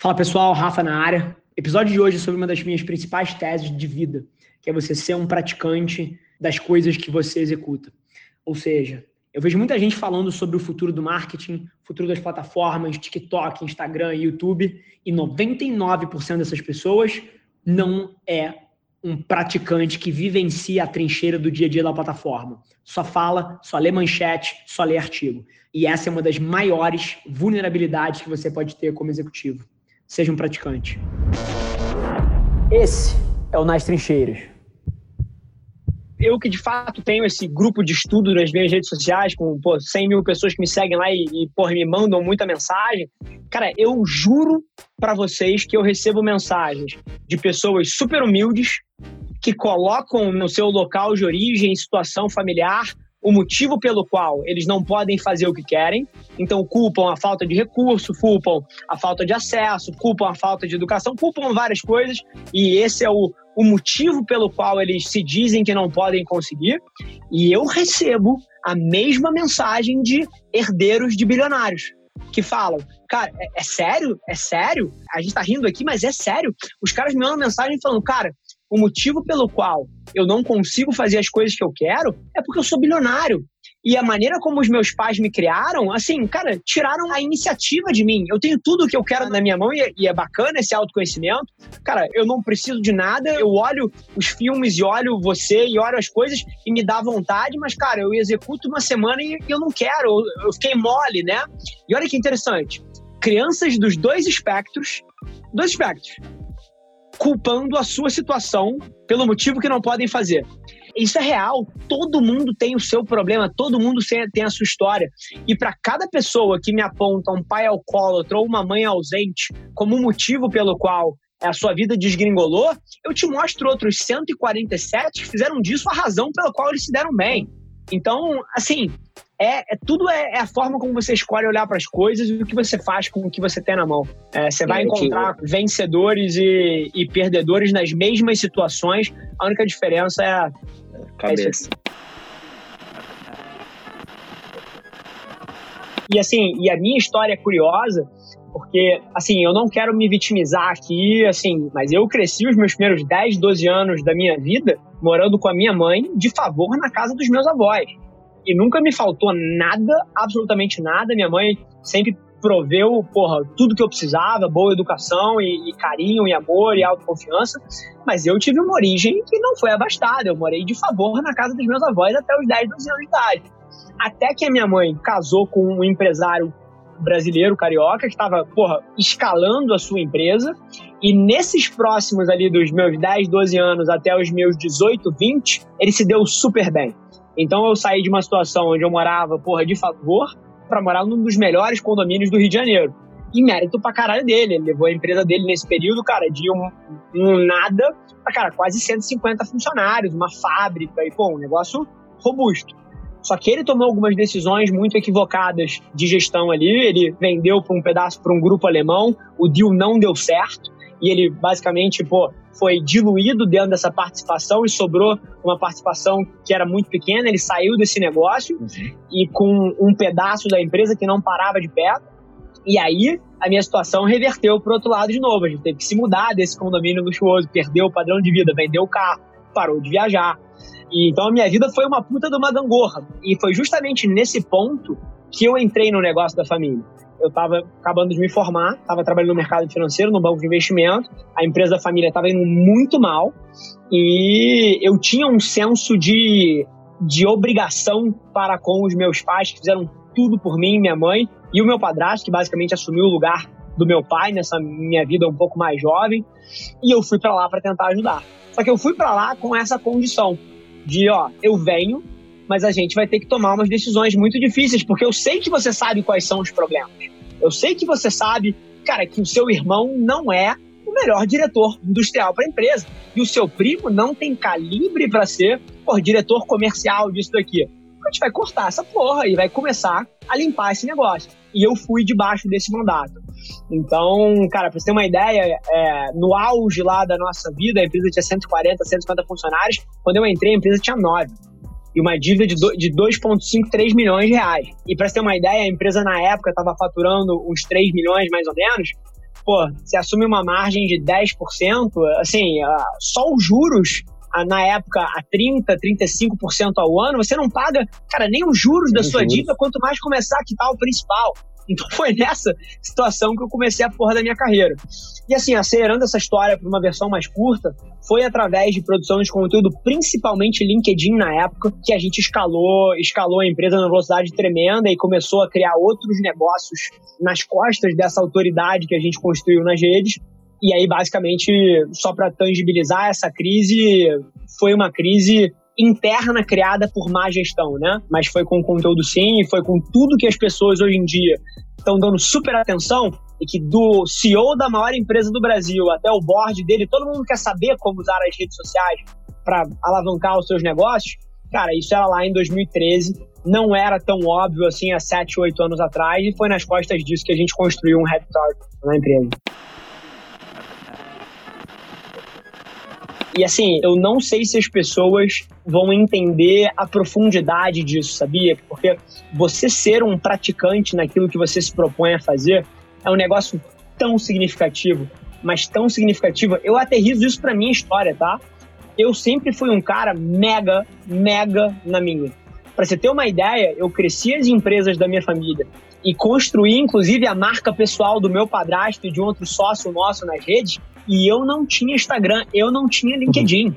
Fala pessoal, Rafa na área. Episódio de hoje é sobre uma das minhas principais teses de vida, que é você ser um praticante das coisas que você executa. Ou seja, eu vejo muita gente falando sobre o futuro do marketing, futuro das plataformas, TikTok, Instagram, YouTube, e 99% dessas pessoas não é um praticante que vivencia a trincheira do dia a dia da plataforma. Só fala, só lê manchete, só lê artigo. E essa é uma das maiores vulnerabilidades que você pode ter como executivo seja um praticante. Esse é o Nas Trincheiras. Eu que de fato tenho esse grupo de estudo nas minhas redes sociais, com pô, 100 mil pessoas que me seguem lá e, e me mandam muita mensagem. Cara, eu juro para vocês que eu recebo mensagens de pessoas super humildes que colocam no seu local de origem, situação familiar, o motivo pelo qual eles não podem fazer o que querem, então culpam a falta de recurso, culpam a falta de acesso, culpam a falta de educação, culpam várias coisas, e esse é o, o motivo pelo qual eles se dizem que não podem conseguir. E eu recebo a mesma mensagem de herdeiros de bilionários que falam, cara, é, é, sério? É sério? A gente tá rindo aqui, mas é sério. Os caras me mandam mensagem falando, cara, o motivo pelo qual eu não consigo fazer as coisas que eu quero é porque eu sou bilionário. E a maneira como os meus pais me criaram, assim, cara, tiraram a iniciativa de mim. Eu tenho tudo o que eu quero na minha mão e, e é bacana esse autoconhecimento. Cara, eu não preciso de nada, eu olho os filmes e olho você e olho as coisas e me dá vontade, mas, cara, eu executo uma semana e eu não quero, eu fiquei mole, né? E olha que interessante. Crianças dos dois espectros, dois espectros, culpando a sua situação pelo motivo que não podem fazer. Isso é real. Todo mundo tem o seu problema, todo mundo tem a sua história. E para cada pessoa que me aponta um pai alcoólatra ou uma mãe ausente como motivo pelo qual a sua vida desgringolou, eu te mostro outros 147 que fizeram disso a razão pela qual eles se deram bem. Então, assim, é, é tudo é, é, a forma como você escolhe olhar para as coisas e o que você faz com o que você tem na mão. É, você vai encontrar vencedores e, e, perdedores nas mesmas situações. A única diferença é a cabeça. e assim, e a minha história é curiosa, porque, assim, eu não quero me vitimizar aqui, assim, mas eu cresci os meus primeiros 10, 12 anos da minha vida morando com a minha mãe de favor na casa dos meus avós e nunca me faltou nada, absolutamente nada. Minha mãe sempre proveu, porra, tudo que eu precisava, boa educação e, e, carinho e amor e autoconfiança, mas eu tive uma origem que não foi abastada, eu morei de favor na casa dos meus avós até os 10, 12 anos de idade. Até que a minha mãe casou com um empresário brasileiro, carioca, que estava, porra, escalando a sua empresa, e nesses próximos ali dos meus 10, 12 anos até os meus 18, 20, ele se deu super bem. Então eu saí de uma situação onde eu morava, porra, de favor, para morar num dos melhores condomínios do Rio de Janeiro. E mérito pra caralho dele. Ele levou a empresa dele nesse período, cara, de um, um nada pra, cara, quase 150 funcionários, uma fábrica e, pô, um negócio robusto. Só que ele tomou algumas decisões muito equivocadas de gestão ali. Ele vendeu para um pedaço para um grupo alemão, o deal não deu certo e ele basicamente pô, foi diluído dentro dessa participação e sobrou uma participação que era muito pequena. Ele saiu desse negócio uhum. e com um pedaço da empresa que não parava de pé. E aí a minha situação reverteu para o outro lado de novo. A gente teve que se mudar desse condomínio luxuoso, perdeu o padrão de vida, vendeu o carro, parou de viajar. E, então a minha vida foi uma puta de uma gangorra. E foi justamente nesse ponto que eu entrei no negócio da família eu estava acabando de me formar, estava trabalhando no mercado financeiro, no banco de investimento, a empresa da família estava indo muito mal. E eu tinha um senso de, de obrigação para com os meus pais, que fizeram tudo por mim, minha mãe, e o meu padrasto, que basicamente assumiu o lugar do meu pai nessa minha vida um pouco mais jovem, e eu fui para lá para tentar ajudar. Só que eu fui para lá com essa condição de, ó, eu venho, mas a gente vai ter que tomar umas decisões muito difíceis, porque eu sei que você sabe quais são os problemas. Eu sei que você sabe, cara, que o seu irmão não é o melhor diretor industrial para a empresa. E o seu primo não tem calibre para ser por diretor comercial disso daqui. A gente vai cortar essa porra e vai começar a limpar esse negócio. E eu fui debaixo desse mandato. Então, cara, para você ter uma ideia, é, no auge lá da nossa vida, a empresa tinha 140, 150 funcionários. Quando eu entrei, a empresa tinha 9 e uma dívida de, de 2,5, 3 milhões de reais. E para ter uma ideia, a empresa na época estava faturando uns 3 milhões mais ou menos. pô, você assume uma margem de 10%, assim, só os juros na época a 30, 35% ao ano, você não paga, cara, nem os juros da sua juros. dívida, quanto mais começar a quitar o principal. Então foi nessa situação que eu comecei a porra da minha carreira. E assim, acelerando essa história para uma versão mais curta, foi através de produção de conteúdo, principalmente LinkedIn na época, que a gente escalou, escalou a empresa numa velocidade tremenda e começou a criar outros negócios nas costas dessa autoridade que a gente construiu nas redes. E aí, basicamente, só para tangibilizar essa crise, foi uma crise interna criada por má gestão, né? Mas foi com conteúdo sim, foi com tudo que as pessoas hoje em dia estão dando super atenção e que do CEO da maior empresa do Brasil até o board dele, todo mundo quer saber como usar as redes sociais para alavancar os seus negócios. Cara, isso era lá em 2013, não era tão óbvio assim há 7, 8 anos atrás e foi nas costas disso que a gente construiu um Head Start na empresa. E assim, eu não sei se as pessoas vão entender a profundidade disso, sabia? Porque você ser um praticante naquilo que você se propõe a fazer é um negócio tão significativo, mas tão significativo. Eu aterrizo isso pra minha história, tá? Eu sempre fui um cara mega, mega na minha. Para você ter uma ideia, eu cresci as empresas da minha família e construí, inclusive, a marca pessoal do meu padrasto e de outro sócio nosso nas redes e eu não tinha Instagram, eu não tinha LinkedIn. Uhum.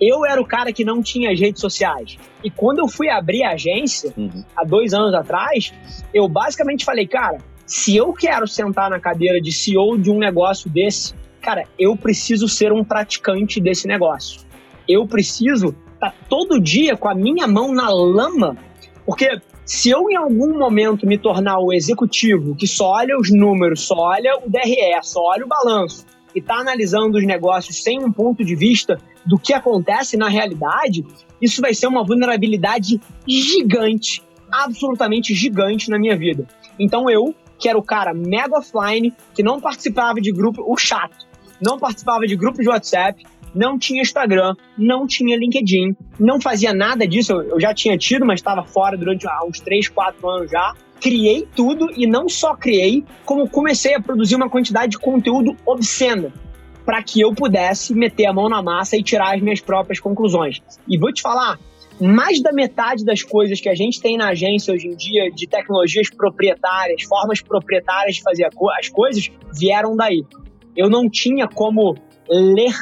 Eu era o cara que não tinha as redes sociais. E quando eu fui abrir a agência, uhum. há dois anos atrás, eu basicamente falei, cara, se eu quero sentar na cadeira de CEO de um negócio desse, cara, eu preciso ser um praticante desse negócio. Eu preciso estar tá todo dia com a minha mão na lama, porque se eu em algum momento me tornar o executivo que só olha os números, só olha o DRE, só olha o balanço, e está analisando os negócios sem um ponto de vista do que acontece na realidade, isso vai ser uma vulnerabilidade gigante, absolutamente gigante na minha vida. Então eu, que era o cara mega offline, que não participava de grupo, o chato, não participava de grupo de WhatsApp, não tinha Instagram, não tinha LinkedIn, não fazia nada disso. Eu, já tinha tido, mas estava fora durante uns 3, 4 anos já criei tudo e não só criei, como comecei a produzir uma quantidade de conteúdo obscena para que eu pudesse meter a mão na massa e tirar as minhas próprias conclusões. E vou te falar, mais da metade das coisas que a gente tem na agência hoje em dia, de tecnologias proprietárias, formas proprietárias de fazer as coisas, vieram daí. Eu não tinha como ler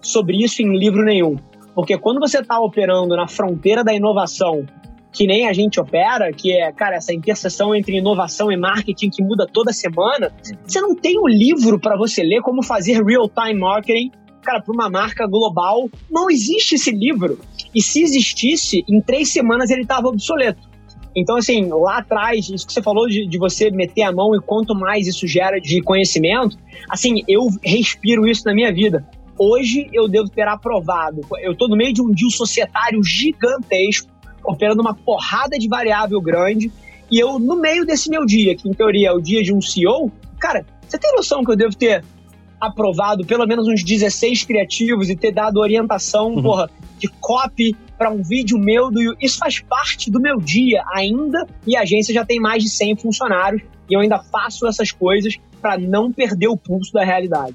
sobre isso em livro nenhum. Porque quando você está operando na fronteira da inovação que nem a gente opera, que é, cara, essa interseção entre inovação e marketing que muda toda semana, você não tem um livro para você ler como fazer real-time marketing, cara, para uma marca global. Não existe esse livro. E se existisse, em três semanas ele estava obsoleto. Então, assim, lá atrás, isso que você falou de, de, você meter a mão e quanto mais isso gera de conhecimento, assim, eu respiro isso na minha vida. Hoje eu devo ter aprovado. Eu estou no meio de um deal societário gigantesco operando uma porrada de variável grande. E eu, no meio desse meu dia, que em teoria é o dia de um CEO, cara, você tem noção que eu devo ter aprovado pelo menos uns 16 criativos e ter dado orientação, uhum. porra, de copy para um vídeo meu do Isso faz parte do meu dia ainda e a agência já tem mais de 100 funcionários e eu ainda faço essas coisas para não perder o pulso da realidade.